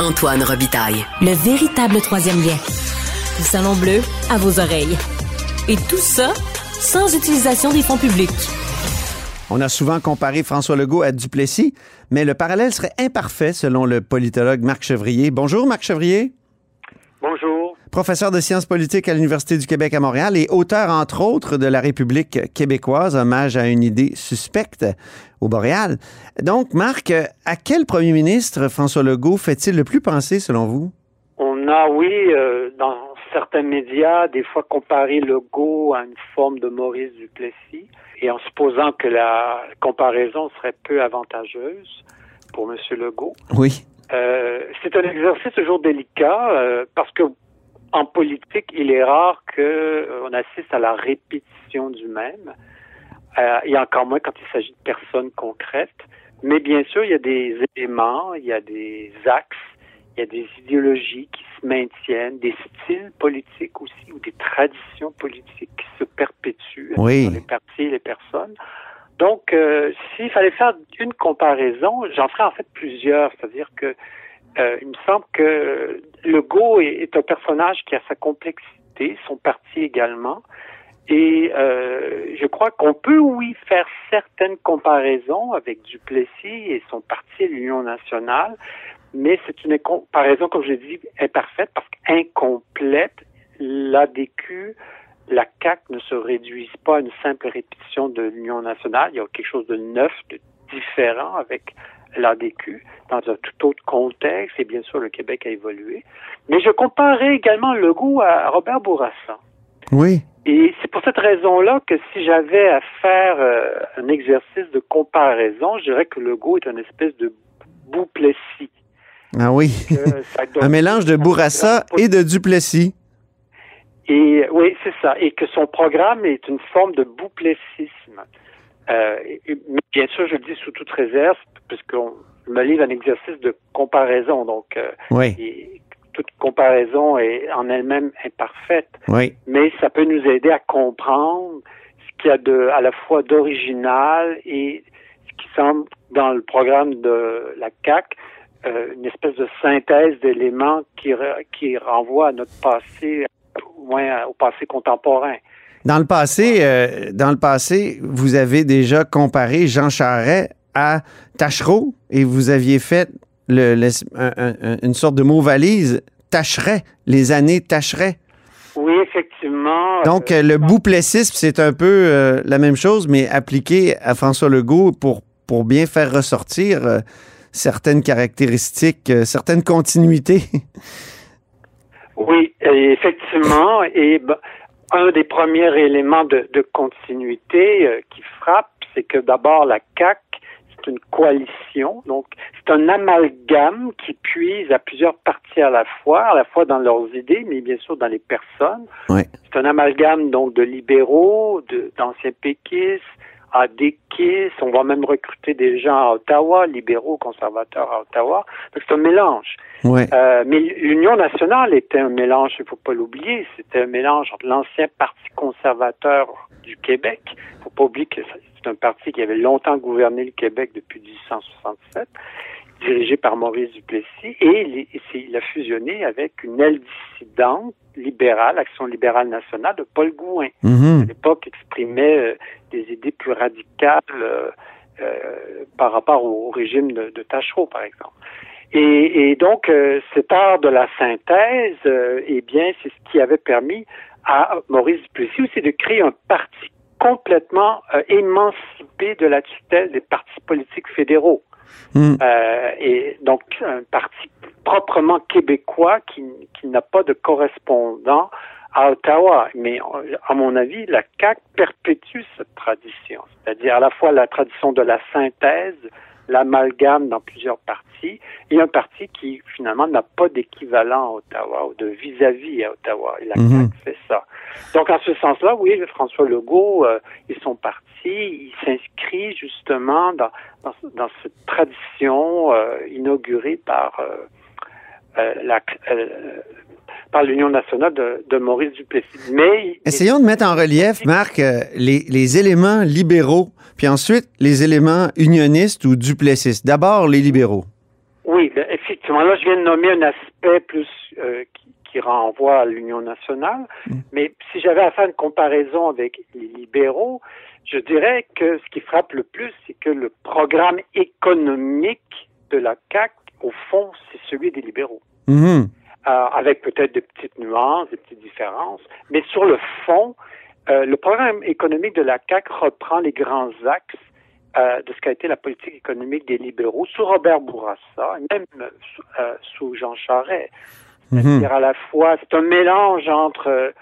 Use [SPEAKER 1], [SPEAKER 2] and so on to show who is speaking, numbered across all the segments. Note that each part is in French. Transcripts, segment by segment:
[SPEAKER 1] Antoine Robitaille.
[SPEAKER 2] Le véritable troisième lien. Le Salon Bleu à vos oreilles. Et tout ça sans utilisation des fonds publics.
[SPEAKER 3] On a souvent comparé François Legault à Duplessis, mais le parallèle serait imparfait selon le politologue Marc Chevrier. Bonjour Marc Chevrier. Professeur de sciences politiques à l'Université du Québec à Montréal et auteur, entre autres, de La République québécoise, hommage à une idée suspecte au Boréal. Donc, Marc, à quel premier ministre François Legault fait-il le plus penser, selon vous?
[SPEAKER 4] On a, oui, euh, dans certains médias, des fois comparé Legault à une forme de Maurice Duplessis, et en supposant que la comparaison serait peu avantageuse pour M. Legault.
[SPEAKER 3] Oui.
[SPEAKER 4] Euh, c'est un exercice toujours délicat euh, parce que en politique, il est rare qu'on euh, assiste à la répétition du même, euh, et encore moins quand il s'agit de personnes concrètes. Mais bien sûr, il y a des éléments, il y a des axes, il y a des idéologies qui se maintiennent, des styles politiques aussi, ou des traditions politiques qui se perpétuent
[SPEAKER 3] oui.
[SPEAKER 4] les partis et les personnes. Donc, euh, s'il fallait faire une comparaison, j'en ferais en fait plusieurs. C'est-à-dire que euh, il me semble que Legault est, un personnage qui a sa complexité, son parti également. Et euh, je crois qu'on peut, oui, faire certaines comparaisons avec Duplessis et son parti, l'Union nationale, mais c'est une comparaison, comme je l'ai dit, imparfaite parce qu'incomplète. L'ADQ la CAC ne se réduisent pas à une simple répétition de l'Union nationale. Il y a quelque chose de neuf, de différent avec l'ADQ dans un tout autre contexte et bien sûr le Québec a évolué. Mais je comparais également Legault à Robert Bourassa.
[SPEAKER 3] Oui.
[SPEAKER 4] Et c'est pour cette raison-là que si j'avais à faire euh, un exercice de comparaison, je dirais que Legault est une espèce de Bouplessis.
[SPEAKER 3] Ah oui. un mélange de Bourassa et de Duplessis.
[SPEAKER 4] Et oui, c'est ça. Et que son programme est une forme de bouplessisme. Euh, et, bien sûr, je le dis sous toute réserve, puisqu'on me livre un exercice de comparaison. Donc, euh,
[SPEAKER 3] oui.
[SPEAKER 4] et, toute comparaison est en elle-même imparfaite.
[SPEAKER 3] Oui.
[SPEAKER 4] Mais ça peut nous aider à comprendre ce qu'il y a de, à la fois d'original et ce qui semble dans le programme de la CAC euh, une espèce de synthèse d'éléments qui, qui renvoie à notre passé au moins au passé contemporain.
[SPEAKER 3] Dans le passé, euh, dans le passé, vous avez déjà comparé Jean Charest à Tachereau et vous aviez fait le, le, un, un, une sorte de mot valise Tacherait, les années Tacherait.
[SPEAKER 4] Oui, effectivement.
[SPEAKER 3] Donc, euh, le bouplessisme, c'est un peu euh, la même chose, mais appliqué à François Legault pour, pour bien faire ressortir euh, certaines caractéristiques, certaines continuités.
[SPEAKER 4] Oui, effectivement. Et ben, un des premiers éléments de, de continuité euh, qui frappe, c'est que d'abord la CAC c'est une coalition, donc c'est un amalgame qui puise à plusieurs partis à la fois, à la fois dans leurs idées, mais bien sûr dans les personnes. C'est un amalgame donc de libéraux, d'anciens péquistes, à Dekis, on va même recruter des gens à Ottawa, libéraux, conservateurs à Ottawa. Donc c'est un mélange.
[SPEAKER 3] Ouais.
[SPEAKER 4] Euh, mais l'Union nationale était un mélange, il ne faut pas l'oublier, c'était un mélange entre l'ancien Parti conservateur du Québec, il ne faut pas oublier que c'est un parti qui avait longtemps gouverné le Québec depuis 1867, dirigé par Maurice Duplessis, et il a fusionné avec une aile dissidente libérale, Action libérale nationale de Paul Gouin.
[SPEAKER 3] Mm -hmm.
[SPEAKER 4] À l'époque, exprimait euh, des idées plus radicales euh, euh, par rapport au, au régime de, de, Tachereau, par exemple. Et, et donc, cet art de la synthèse, eh bien, c'est ce qui avait permis à Maurice Duplessis aussi de créer un parti complètement émancipé de la tutelle des partis politiques fédéraux.
[SPEAKER 3] Mm.
[SPEAKER 4] Euh, et donc un parti proprement québécois qui, qui n'a pas de correspondant à Ottawa. Mais à mon avis, la CAQ perpétue cette tradition, c'est-à-dire à la fois la tradition de la synthèse, l'amalgame dans plusieurs partis, et un parti qui finalement n'a pas d'équivalent à Ottawa ou de vis-à-vis -à, Ottawa. Et la
[SPEAKER 3] Mhm.
[SPEAKER 4] Fait ça. Donc en ce sens-là, oui, François Legault euh, et son parti, il s'inscrit justement dans, dans, dans, cette tradition euh, inaugurée par euh, euh la par l'Union nationale de, de, Maurice Duplessis. Mais
[SPEAKER 3] essayons de mettre en relief, Marc, euh, les, les éléments libéraux, puis ensuite les éléments unionistes ou duplessistes. D'abord les libéraux.
[SPEAKER 4] Effectivement là, je viens de nommer un aspect plus euh, qui, qui, renvoie à l'Union nationale, mm. mais si j'avais à faire une comparaison avec les libéraux, je dirais que ce qui frappe le plus, c'est que le programme économique de la CAC, au fond, c'est celui des libéraux.
[SPEAKER 3] Mm-hmm.
[SPEAKER 4] Euh, avec peut-être des petites nuances, des petites différences, mais sur le fond, euh, le programme économique de la CAC reprend les grands axes euh, de ce qu'a été la politique économique des libéraux sous Robert Bourassa, même euh, sous Jean Charest.
[SPEAKER 3] Mhm.
[SPEAKER 4] C'est-à-dire à la fois, c'est un mélange entre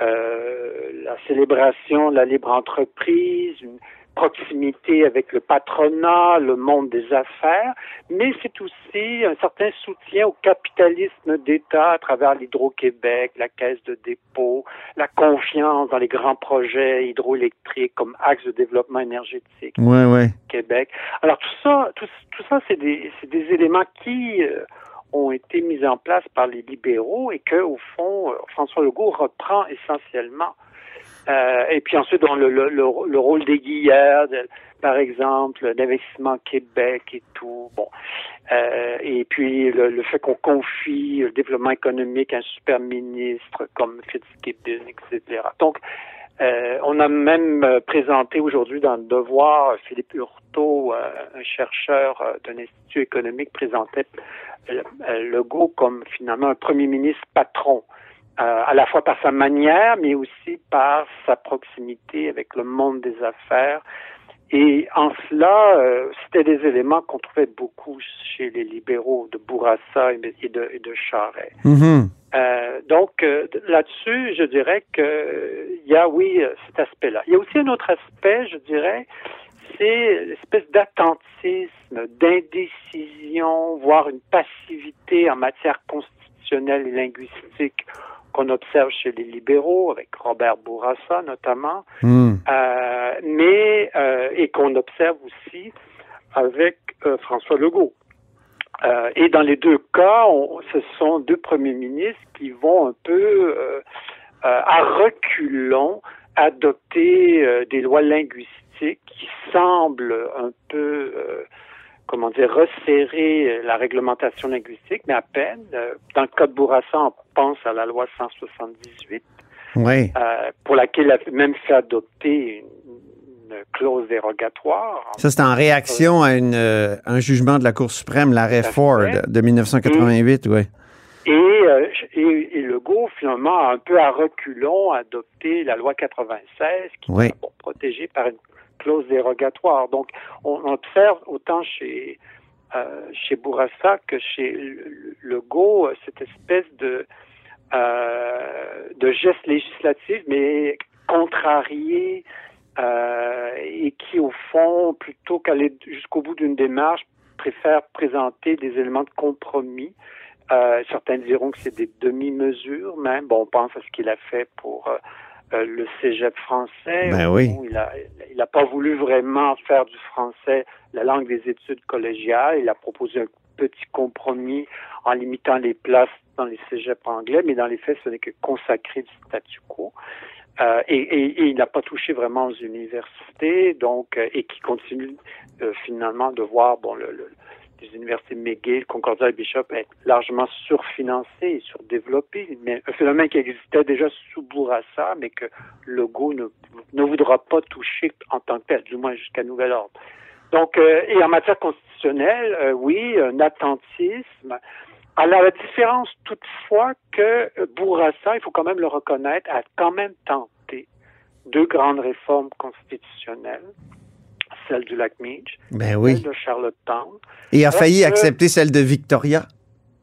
[SPEAKER 4] euh, la célébration de la libre entreprise, une proximité avec le patronat, le monde des affaires, mais c'est aussi un certain soutien au capitalisme d'État à travers l'Hydro-Québec, la Caisse de dépôt, la confiance dans les grands projets hydroélectriques comme axe de développement énergétique
[SPEAKER 3] ouais, ouais.
[SPEAKER 4] Québec. Alors tout ça, tout, tout ça, c'est des, des éléments qui euh, ont été mis en place par les libéraux et que, au fond, euh, François Legault reprend essentiellement. Euh, et puis ensuite, dans le, le, le, le rôle par exemple, d'investissement Québec et tout. Bon. Euh, et puis le, le fait qu'on confie le développement économique à un super ministre comme Fitzgibbon, etc. Donc, euh, on a même euh, présenté aujourd'hui dans le Devoir, Philippe Hurtaud, euh, un chercheur euh, d'un institut économique, présentait Legault comme finalement un premier ministre patron. Euh, à la fois par sa manière, mais aussi par sa proximité avec le monde des affaires. Et en cela, euh, c'était des éléments qu'on trouvait beaucoup chez les libéraux de Bourassa et de, et de Charest.
[SPEAKER 3] Mm-hmm.
[SPEAKER 4] Euh, donc là-dessus, je dirais que il y a oui cet aspect-là. Il y a aussi un autre aspect, je dirais, c'est l'espèce d'attentisme, d'indécision, voire une passivité en matière constitutionnelle et linguistique qu'on observe chez les libéraux, avec Robert Bourassa notamment,
[SPEAKER 3] Mm.
[SPEAKER 4] euh, mais euh, et qu'on observe aussi avec euh, François Legault. Et dans les deux cas, on, ce sont deux premiers ministres qui vont un peu à reculons adopter des lois linguistiques qui semblent un peu comment dire, resserrer la réglementation linguistique, mais à peine. Dans le cas de Bourassa, on pense à la loi 178,
[SPEAKER 3] Oui.
[SPEAKER 4] euh, pour laquelle il a même fait adopter une, une clause dérogatoire.
[SPEAKER 3] Ça, c'est en réaction à une, euh, un jugement de la Cour suprême, l'arrêt Ford de 1988, oui.
[SPEAKER 4] Et, euh, et, et Legault, finalement, a un peu à reculons adopté la loi 96 qui
[SPEAKER 3] Oui.
[SPEAKER 4] est bon, protégée par une clause dérogatoire. Donc, on observe autant chez euh, chez Bourassa que chez Le- Legault cette espèce de euh, de geste législatif, mais contrarié euh, et qui, au fond, plutôt qu'aller jusqu'au bout d'une démarche, préfère présenter des éléments de compromis. Certains diront que c'est des demi-mesures, même. Bon, on pense à ce qu'il a fait pour euh, le cégep français.
[SPEAKER 3] Ben
[SPEAKER 4] où
[SPEAKER 3] oui.
[SPEAKER 4] Il a, il a pas voulu vraiment faire du français la langue des études collégiales. Il a proposé un petit compromis en limitant les places dans les cégeps anglais, mais dans les faits, ce n'est que consacré du statu quo. Euh, et, et- et il n'a pas touché vraiment aux universités, donc euh, et qui continue euh, finalement de voir bon le, le- les universités McGill, Concordia et Bishop être largement surfinancées et surdéveloppées, mais un phénomène qui existait déjà sous Bourassa, mais que Legault ne, ne voudra pas toucher en tant que tel, du moins jusqu'à nouvel ordre. Donc, euh, et en matière constitutionnelle, euh, oui, un attentisme. À la différence toutefois que Bourassa, il faut quand même le reconnaître, a quand même tenté deux grandes réformes constitutionnelles, celle du lac Meach,
[SPEAKER 3] Ben oui.
[SPEAKER 4] celle de Charlottetown.
[SPEAKER 3] Et a
[SPEAKER 4] Alors
[SPEAKER 3] failli
[SPEAKER 4] que-
[SPEAKER 3] accepter celle de Victoria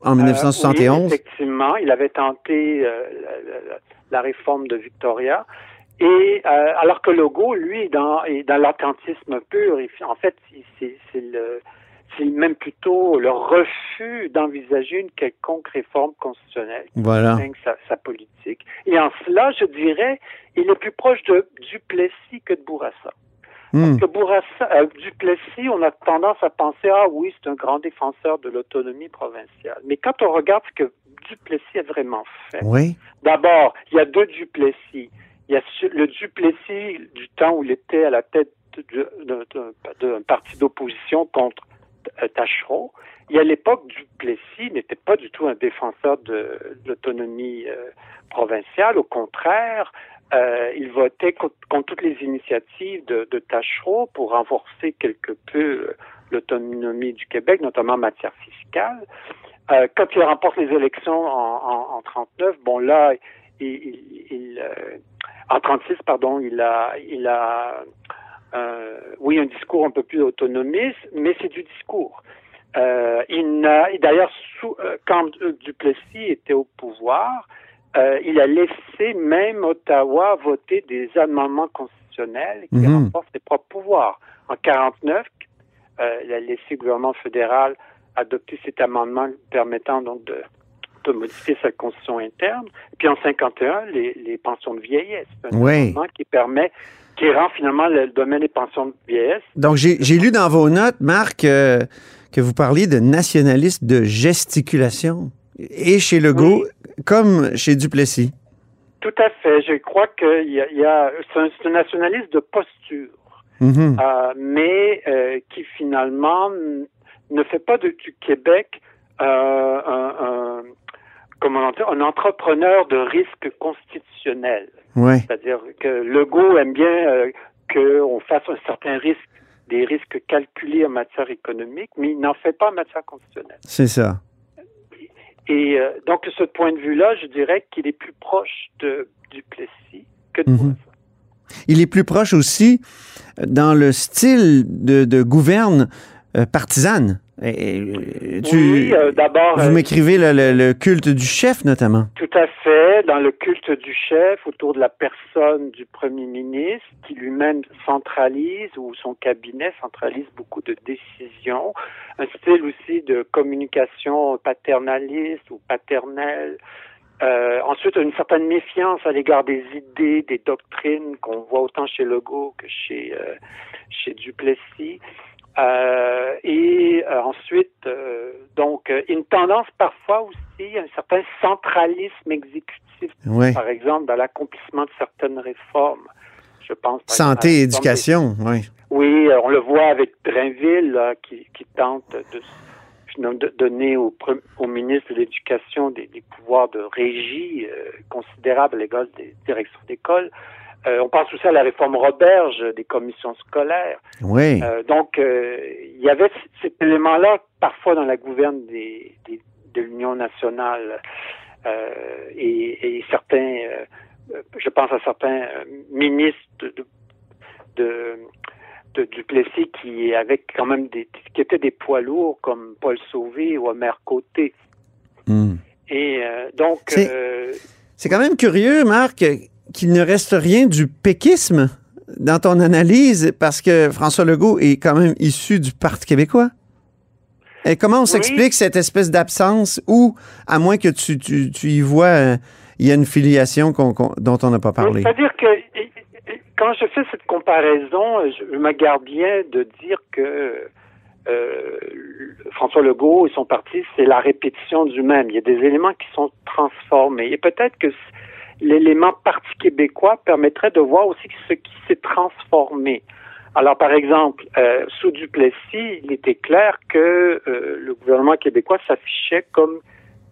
[SPEAKER 3] en
[SPEAKER 4] Euh,
[SPEAKER 3] 1971.
[SPEAKER 4] oui, effectivement, il avait tenté euh, la, la- la réforme de Victoria. Et euh, alors que Legault, lui, est dans, est dans l'attentisme pur. En fait, c'est c'est le c'est même plutôt le refus d'envisager une quelconque réforme constitutionnelle qui
[SPEAKER 3] Voilà.
[SPEAKER 4] sa, sa politique. Et en cela, je dirais, il est plus proche de Duplessis que de Bourassa.
[SPEAKER 3] Hmm.
[SPEAKER 4] Que Bourassa, euh, Duplessis, on a tendance à penser, ah oui, c'est un grand défenseur de l'autonomie provinciale. Mais quand on regarde ce que Duplessis a vraiment fait,
[SPEAKER 3] Oui.
[SPEAKER 4] d'abord, il y a deux Duplessis. Il y a le Duplessis du temps où il était à la tête d'un parti d'opposition contre Tachereau. Et à l'époque, Duplessis n'était pas du tout un défenseur de, l'autonomie provinciale. Au contraire, il votait contre, toutes les initiatives de, de Tachereau pour renforcer quelque peu l'autonomie du Québec, notamment en matière fiscale. Euh, quand il remporte les élections en, en, 39, bon là, il, il, euh, en 36, pardon, il a, il a, euh, oui, un discours un peu plus autonomiste, mais c'est du discours. Euh, il n'a, d'ailleurs, quand Duplessis était au pouvoir, il a laissé même Ottawa voter des amendements constitutionnels qui mm renforcent ses propres pouvoirs. En 49, il a laissé le gouvernement fédéral adopté cet amendement permettant donc de, de modifier sa constitution interne. Puis en 51, les, les pensions de vieillesse. Un amendement qui permet qui rend finalement le domaine des pensions de vieillesse.
[SPEAKER 3] Donc, j'ai lu dans vos notes, Marc, euh, que vous parliez de nationalisme de gesticulation, et chez Legault, comme chez Duplessis.
[SPEAKER 4] Tout à fait. Je crois que y a, y a c'est un, un, nationalisme de posture, mm-hmm. euh, mais euh, qui finalement ne fait pas de, du Québec euh, un, un, comment dire, un entrepreneur de risque constitutionnel.
[SPEAKER 3] Ouais.
[SPEAKER 4] C'est-à-dire que Legault aime bien qu'on fasse un certain risque, des risques calculés en matière économique, mais il n'en fait pas en matière constitutionnelle.
[SPEAKER 3] C'est ça.
[SPEAKER 4] Et euh, donc, de ce point de vue-là, je dirais qu'il est plus proche de Duplessis que de mm
[SPEAKER 3] Il est plus proche aussi dans le style de, de gouverne euh, partisane.
[SPEAKER 4] Et, tu, oui, euh, d'abord.
[SPEAKER 3] Vous euh, m'écrivez le, le, culte du chef, notamment.
[SPEAKER 4] Tout à fait. Dans le culte du chef, autour de la personne du premier ministre, qui lui-même centralise, ou son cabinet centralise beaucoup de décisions. Un style aussi de communication paternaliste ou paternelle. Euh, ensuite, une certaine méfiance à l'égard des idées, des doctrines qu'on voit autant chez Legault que chez, chez Duplessis. Euh, et euh, ensuite, euh, donc, une tendance parfois aussi, un certain centralisme exécutif, par exemple, dans l'accomplissement de certaines réformes. Je pense.
[SPEAKER 3] Santé, éducation, oui.
[SPEAKER 4] Oui, on le voit avec Drainville qui, qui, tente de, de donner au, au, ministre de l'Éducation des, des, pouvoirs de régie considérables à l'égard des directions d'école. Euh, on pense aussi à la réforme Roberge des commissions scolaires.
[SPEAKER 3] Oui.
[SPEAKER 4] Euh, donc, euh, il y avait cet élément-là parfois dans la gouverne des, des, de l'Union nationale et, et, certains, je pense à certains ministres de, de, de Duplessis qui avaient quand même des, qui étaient des poids lourds comme Paul Sauvé ou Omer Côté.
[SPEAKER 3] Hmm.
[SPEAKER 4] Et donc,
[SPEAKER 3] c'est quand même curieux, Marc qu'il ne reste rien du péquisme dans ton analyse parce que François Legault est quand même issu du Parti québécois. Et comment on s'explique cette espèce d'absence ou, à moins que tu, tu, tu y vois, euh, il y a une filiation dont on n'a pas parlé?
[SPEAKER 4] C'est-à-dire que quand je fais cette comparaison, je me garde bien de dire que euh, François Legault et son parti, c'est la répétition du même. Il y a des éléments qui sont transformés. Et peut-être que l'élément parti québécois permettrait de voir aussi ce qui s'est transformé. Alors, par exemple, euh, sous Duplessis, il était clair que euh, le gouvernement québécois s'affichait comme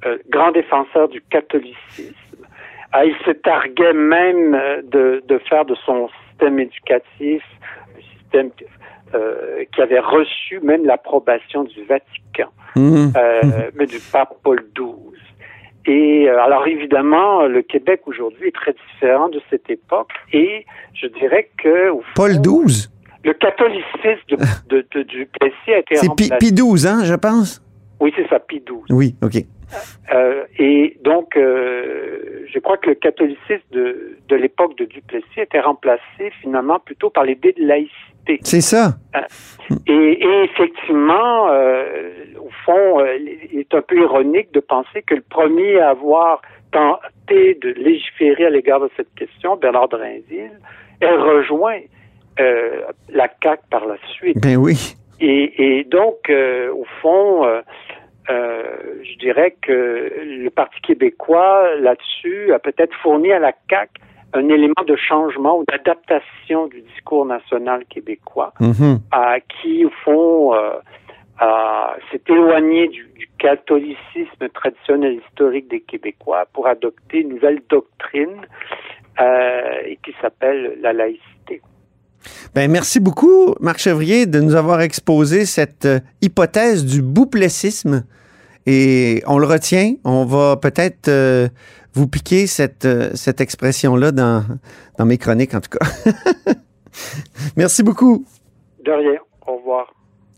[SPEAKER 4] euh, grand défenseur du catholicisme. Ah, il se targuait même de, de, faire de son système éducatif un système qui avait reçu même l'approbation du Vatican, mmh. mais du pape Paul XII. Et euh, alors évidemment, le Québec aujourd'hui est très différent de cette époque. Et je dirais que
[SPEAKER 3] Paul XII.
[SPEAKER 4] Le catholicisme de, de, du Plessis a été
[SPEAKER 3] C'est Pi, XII, hein, je pense?
[SPEAKER 4] Oui, c'est ça, Pi XII.
[SPEAKER 3] Oui, ok.
[SPEAKER 4] Euh, et donc, euh, je crois que le catholicisme de, de l'époque de Duplessis était remplacé finalement plutôt par l'idée de laïcité.
[SPEAKER 3] C'est ça.
[SPEAKER 4] Euh, et, et, effectivement, euh, au fond, euh, il est un peu ironique de penser que le premier à avoir tenté de légiférer à l'égard de cette question, Bernard Drinville, est rejoint la CAQ par la suite.
[SPEAKER 3] Ben oui.
[SPEAKER 4] Et, et donc, au fond, euh, je dirais que le Parti québécois, là-dessus, a peut-être fourni à la CAQ un élément de changement ou d'adaptation du discours national québécois, à qui, au fond, euh, s'est éloigné du, catholicisme traditionnel historique des Québécois pour adopter une nouvelle doctrine et qui s'appelle la laïcité.
[SPEAKER 3] Ben, merci beaucoup, Marc Chevrier, de nous avoir exposé cette hypothèse du bouplessisme. Et on le retient. On va peut-être vous piquer cette, cette expression-là dans, dans mes chroniques, en tout cas. merci beaucoup.
[SPEAKER 4] De rien. Au revoir.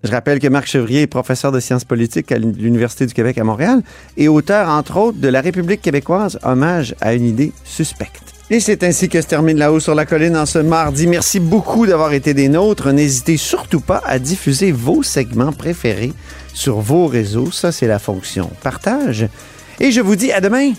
[SPEAKER 3] Je rappelle que Marc Chevrier est professeur de sciences politiques à l'Université du Québec à Montréal et auteur, entre autres, de La République québécoise, hommage à une idée suspecte. Et c'est ainsi que se termine La Haut sur la Colline en ce mardi. Merci beaucoup d'avoir été des nôtres. N'hésitez surtout pas à diffuser vos segments préférés sur vos réseaux. Ça, c'est la fonction partage. Et je vous dis à demain.